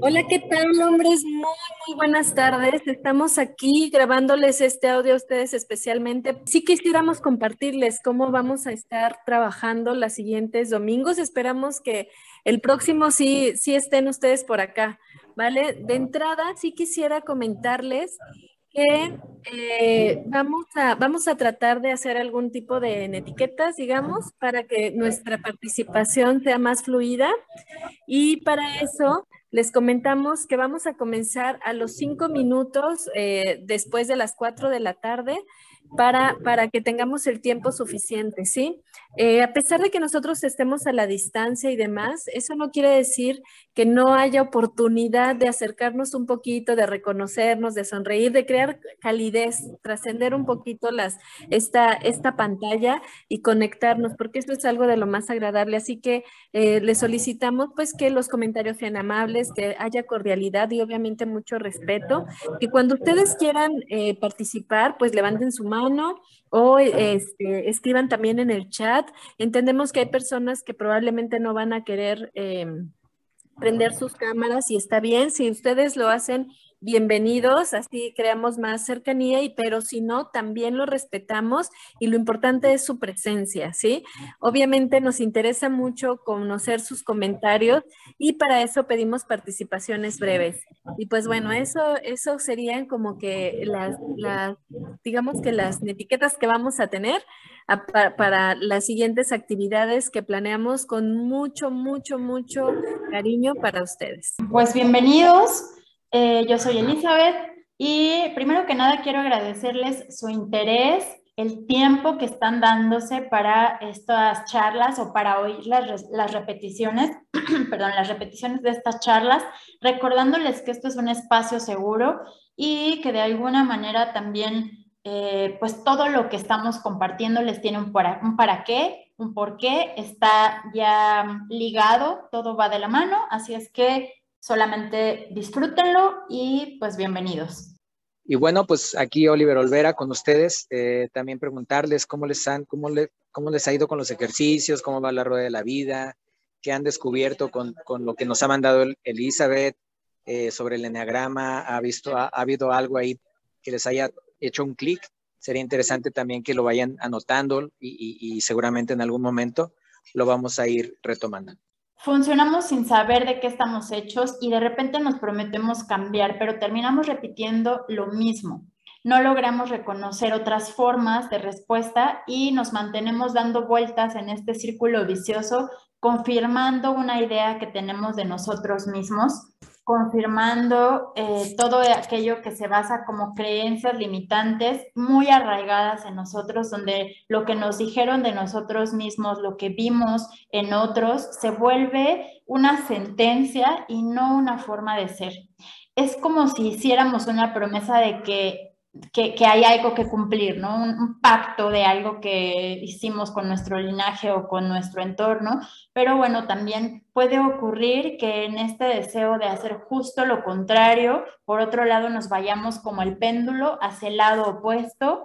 Hola, ¿qué tal, hombres? Muy, muy buenas tardes. Estamos aquí grabándoles este audio a ustedes especialmente. Sí quisiéramos compartirles cómo vamos a estar trabajando los siguientes domingos. Esperamos que el próximo sí, sí estén ustedes por acá, ¿vale? De entrada, sí quisiera comentarles que eh, vamos, a, vamos a tratar de hacer algún tipo de etiquetas, digamos, para que nuestra participación sea más fluida. Y para eso les comentamos que vamos a comenzar a los cinco minutos eh, después de las cuatro de la tarde para, para que tengamos el tiempo suficiente, ¿sí? Eh, a pesar de que nosotros estemos a la distancia y demás, eso no quiere decir que no haya oportunidad de acercarnos un poquito, de reconocernos, de sonreír, de crear calidez, trascender un poquito las, esta, esta pantalla y conectarnos, porque esto es algo de lo más agradable. Así que eh, les solicitamos pues que los comentarios sean amables, que haya cordialidad y obviamente mucho respeto, que cuando ustedes quieran eh, participar, pues levanten su mano o este, escriban también en el chat. Entendemos que hay personas que probablemente no van a querer em, prender sus cámaras y está bien. Si ustedes lo hacen bienvenidos, así creamos más cercanía, y pero si no, también lo respetamos y lo importante es su presencia, ¿sí? Obviamente nos interesa mucho conocer sus comentarios y para eso pedimos participaciones breves. Y pues bueno, eso, eso serían como que las, digamos que las etiquetas que vamos a tener para las siguientes actividades que planeamos con mucho, mucho, mucho cariño para ustedes. Pues bienvenidos. Eh, yo soy Elizabeth y primero que nada quiero agradecerles su interés, el tiempo que están dándose para estas charlas o para oír las, las repeticiones, perdón, las repeticiones de estas charlas, recordándoles que esto es un espacio seguro y que de alguna manera también, eh, pues todo lo que estamos compartiendo les tiene un para, un para qué, un por qué, está ya ligado, todo va de la mano, así es que Solamente disfrútenlo y pues bienvenidos. Y bueno, pues aquí Oliver Olvera con ustedes. Eh, también preguntarles cómo les, han, cómo, le, cómo les ha ido con los ejercicios, cómo va la rueda de la vida, qué han descubierto con, con lo que nos ha mandado Elizabeth eh, sobre el enneagrama. ¿Ha, visto, ha, habido algo ahí que les haya hecho un clic? Sería interesante también que lo vayan anotando y, y seguramente en algún momento lo vamos a ir retomando. Funcionamos sin saber de qué estamos hechos y de repente nos prometemos cambiar, pero terminamos repitiendo lo mismo. No logramos reconocer otras formas de respuesta y nos mantenemos dando vueltas en este círculo vicioso, confirmando una idea que tenemos de nosotros mismos confirmando eh, todo aquello que se basa como creencias limitantes muy arraigadas en nosotros, donde lo que nos dijeron de nosotros mismos, lo que vimos en otros, se vuelve una sentencia y no una forma de ser. Es como si hiciéramos una promesa de que que, hay algo que cumplir, ¿no? Un, pacto de algo que hicimos con nuestro linaje o con nuestro entorno, pero bueno, también puede ocurrir que en este deseo de hacer justo lo contrario, por otro lado nos vayamos como el péndulo hacia el lado opuesto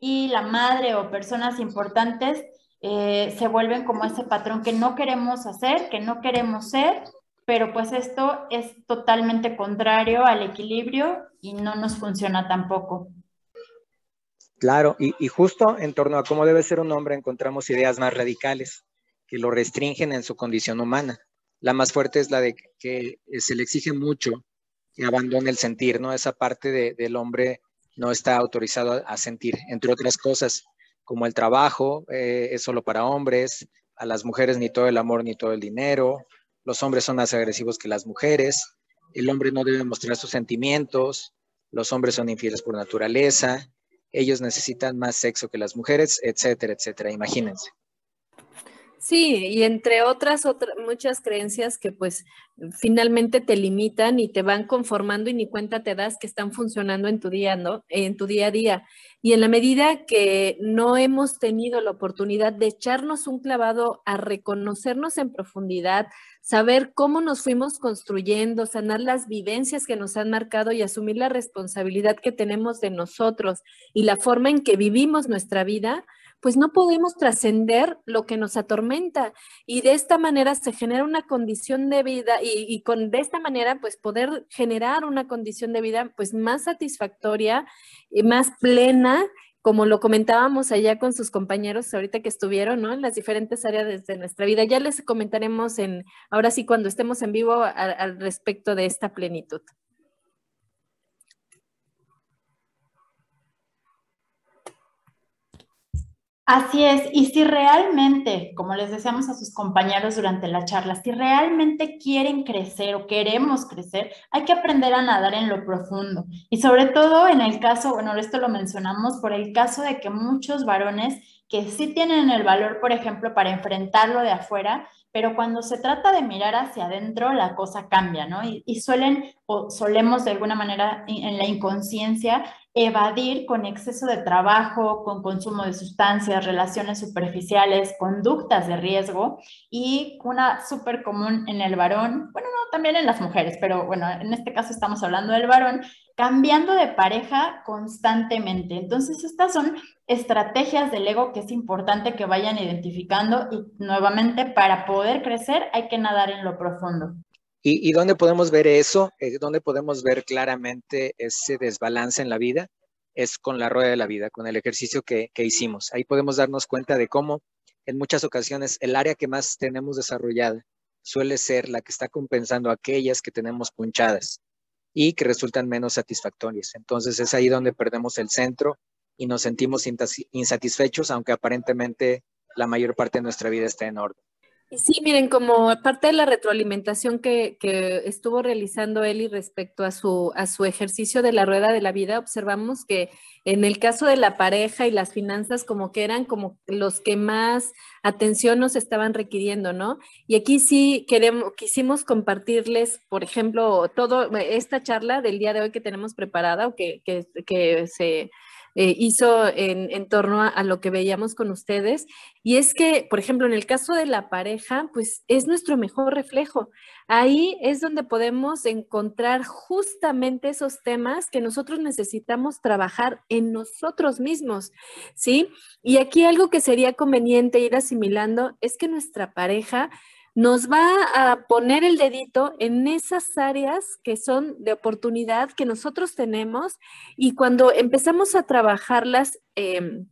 y la madre o personas importantes eh, se vuelven como ese patrón que no queremos hacer, que no queremos ser pero pues esto es totalmente contrario al equilibrio y no nos funciona tampoco. Claro, y, justo en torno a cómo debe ser un hombre encontramos ideas más radicales que lo restringen en su condición humana. La más fuerte es la de que se le exige mucho que abandone el sentir, ¿no? Esa parte del hombre no está autorizado a, sentir, entre otras cosas, como el trabajo eh, es solo para hombres, a las mujeres ni todo el amor ni todo el dinero, los hombres son más agresivos que las mujeres, el hombre no debe mostrar sus sentimientos, los hombres son infieles por naturaleza, ellos necesitan más sexo que las mujeres, etcétera, etcétera, imagínense. Sí, y entre otras, otras muchas creencias que pues finalmente te limitan y te van conformando y ni cuenta te das que están funcionando en tu día, ¿no? En tu día a día. Y en la medida que no hemos tenido la oportunidad de echarnos un clavado a reconocernos en profundidad, saber cómo nos fuimos construyendo, sanar las vivencias que nos han marcado y asumir la responsabilidad que tenemos de nosotros y la forma en que vivimos nuestra vida, pues no podemos trascender lo que nos atormenta. Y de esta manera se genera una condición de vida y, con de esta manera, pues poder generar una condición de vida pues más satisfactoria y más plena como lo comentábamos allá con sus compañeros ahorita que estuvieron, ¿no? En las diferentes áreas de nuestra vida. Ya les comentaremos en, ahora sí, cuando estemos en vivo al respecto de esta plenitud. Así es, y si realmente, como les decíamos a sus compañeros durante la charla, si realmente quieren crecer o queremos crecer, hay que aprender a nadar en lo profundo. Y sobre todo en el caso, bueno, esto lo mencionamos por el caso de que muchos varones que sí tienen el valor, por ejemplo, para enfrentarlo de afuera, pero cuando se trata de mirar hacia adentro, la cosa cambia, ¿no? Y, y suelen o solemos de alguna manera en la inconsciencia evadir con exceso de trabajo, con consumo de sustancias, relaciones superficiales, conductas de riesgo y una súper común en el varón, bueno, no, también en las mujeres, pero bueno, en este caso estamos hablando del varón, cambiando de pareja constantemente. Entonces, estas son estrategias del ego que es importante que vayan identificando y nuevamente para poder crecer hay que nadar en lo profundo. ¿Y, dónde podemos ver eso? Eh, ¿Dónde podemos ver claramente ese desbalance en la vida? Es con la rueda de la vida, con el ejercicio que, que hicimos. Ahí podemos darnos cuenta de cómo en muchas ocasiones el área que más tenemos desarrollada suele ser la que está compensando aquellas que tenemos punchadas y que resultan menos satisfactorias. Entonces es ahí donde perdemos el centro y nos sentimos insatisfechos, aunque aparentemente la mayor parte de nuestra vida está en orden. Sí, miren, como parte de la retroalimentación que, estuvo realizando Eli respecto a su, a su ejercicio de la rueda de la vida, observamos que en el caso de la pareja y las finanzas como que eran como los que más atención nos estaban requiriendo, ¿no? Y aquí sí queremos, quisimos compartirles, por ejemplo, todo esta charla del día de hoy que tenemos preparada o que, que se eh, hizo en, torno a, lo que veíamos con ustedes. Y es que, por ejemplo, en el caso de la pareja, pues es nuestro mejor reflejo. Ahí es donde podemos encontrar justamente esos temas que nosotros necesitamos trabajar en nosotros mismos, ¿sí? Y aquí algo que sería conveniente ir asimilando es que nuestra pareja nos va a poner el dedito en esas áreas que son de oportunidad que nosotros tenemos y cuando empezamos a trabajarlas em,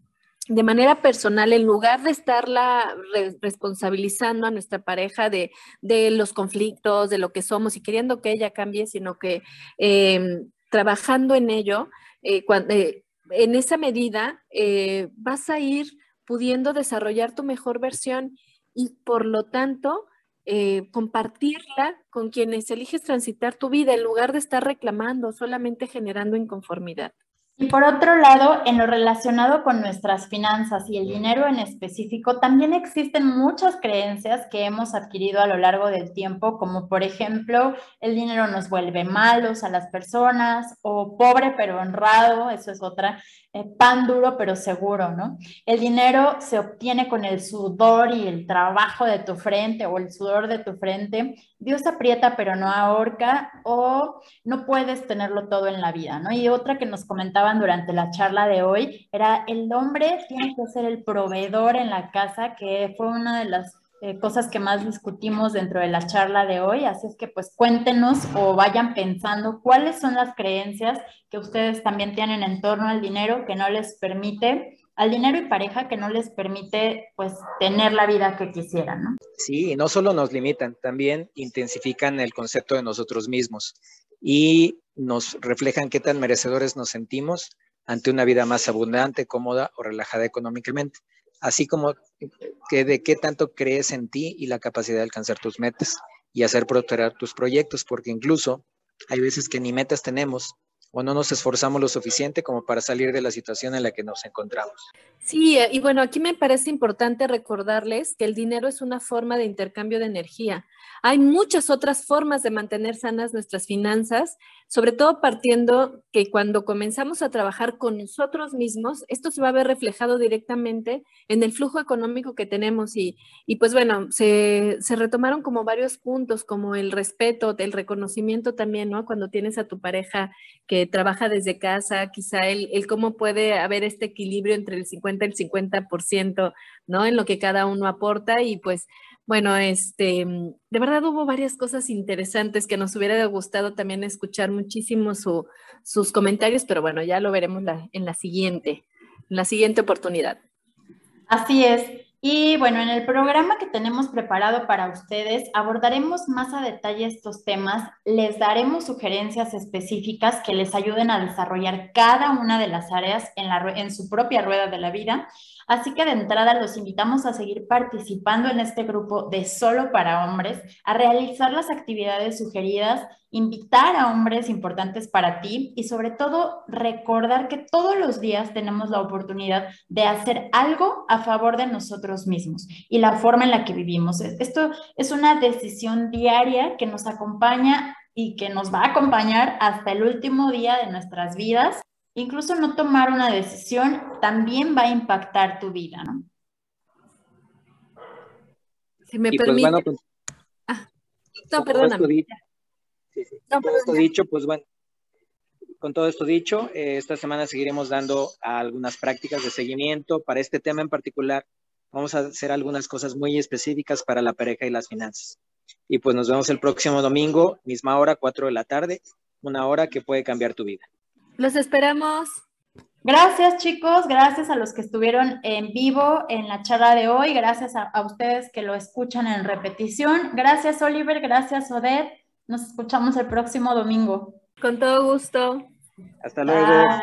de manera personal, en lugar de estarla responsabilizando a nuestra pareja de, los conflictos, de lo que somos y queriendo que ella cambie, sino que em, trabajando en ello, eh, eh, en esa medida eh, vas a ir pudiendo desarrollar tu mejor versión y por lo tanto eh, compartirla con quienes eliges transitar tu vida en lugar de estar reclamando, solamente generando inconformidad. Y por otro lado, en lo relacionado con nuestras finanzas y el dinero en específico, también existen muchas creencias que hemos adquirido a lo largo del tiempo, como por ejemplo, el dinero nos vuelve malos a las personas o pobre pero honrado, eso es otra, eh, pan duro pero seguro, ¿no? El dinero se obtiene con el sudor y el trabajo de tu frente o el sudor de tu frente. Dios aprieta pero no ahorca o no puedes tenerlo todo en la vida, ¿no? Y otra que nos comentaban durante la charla de hoy era el hombre tiene que ser el proveedor en la casa, que fue una de las eh, cosas que más discutimos dentro de la charla de hoy. Así es que pues cuéntenos o vayan pensando cuáles son las creencias que ustedes también tienen en torno al dinero que no les permite, al dinero y pareja que no les permite pues tener la vida que quisieran, ¿no? Sí, no solo nos limitan, también intensifican el concepto de nosotros mismos y nos reflejan qué tan merecedores nos sentimos ante una vida más abundante, cómoda o relajada económicamente. Así como que de qué tanto crees en ti y la capacidad de alcanzar tus metas y hacer prosperar tus proyectos, porque incluso hay veces que ni metas tenemos o no nos esforzamos lo suficiente como para salir de la situación en la que nos encontramos. Sí, y bueno, aquí me parece importante recordarles que el dinero es una forma de intercambio de energía. Hay muchas otras formas de mantener sanas nuestras finanzas, sobre todo partiendo que cuando comenzamos a trabajar con nosotros mismos, esto se va a ver reflejado directamente en el flujo económico que tenemos y, y pues bueno, se, se, retomaron como varios puntos, como el respeto, el reconocimiento también, ¿no? Cuando tienes a tu pareja que trabaja desde casa, quizá el, el, cómo puede haber este equilibrio entre el 50 y el 50%, ¿no? En lo que cada uno aporta y pues bueno, este, de verdad hubo varias cosas interesantes que nos hubiera gustado también escuchar muchísimo sus comentarios, pero bueno, ya lo veremos en la siguiente, en la siguiente oportunidad. Así es. Y bueno, en el programa que tenemos preparado para ustedes abordaremos más a detalle estos temas, les daremos sugerencias específicas que les ayuden a desarrollar cada una de las áreas en, en su propia rueda de la vida Así que de entrada los invitamos a seguir participando en este grupo de solo para hombres, a realizar las actividades sugeridas, invitar a hombres importantes para ti y sobre todo recordar que todos los días tenemos la oportunidad de hacer algo a favor de nosotros mismos y la forma en la que vivimos. Esto es una decisión diaria que nos acompaña y que nos va a acompañar hasta el último día de nuestras vidas incluso no tomar una decisión también va a impactar tu vida, ¿no? Si me pues, permite. Pues, ah, no, perdóname. con todo esto dicho, pues bueno, con todo esto dicho, eh, esta semana seguiremos dando algunas prácticas de seguimiento para este tema en particular. Vamos a hacer algunas cosas muy específicas para la pareja y las finanzas. Y pues nos vemos el próximo domingo, misma hora, 4 de la tarde, una hora que puede cambiar tu vida. Los esperamos. Gracias chicos, gracias a los que estuvieron en vivo en la charla de hoy, gracias a, ustedes que lo escuchan en repetición. Gracias Oliver, gracias Odette. Nos escuchamos el próximo domingo. Con todo gusto. Hasta luego.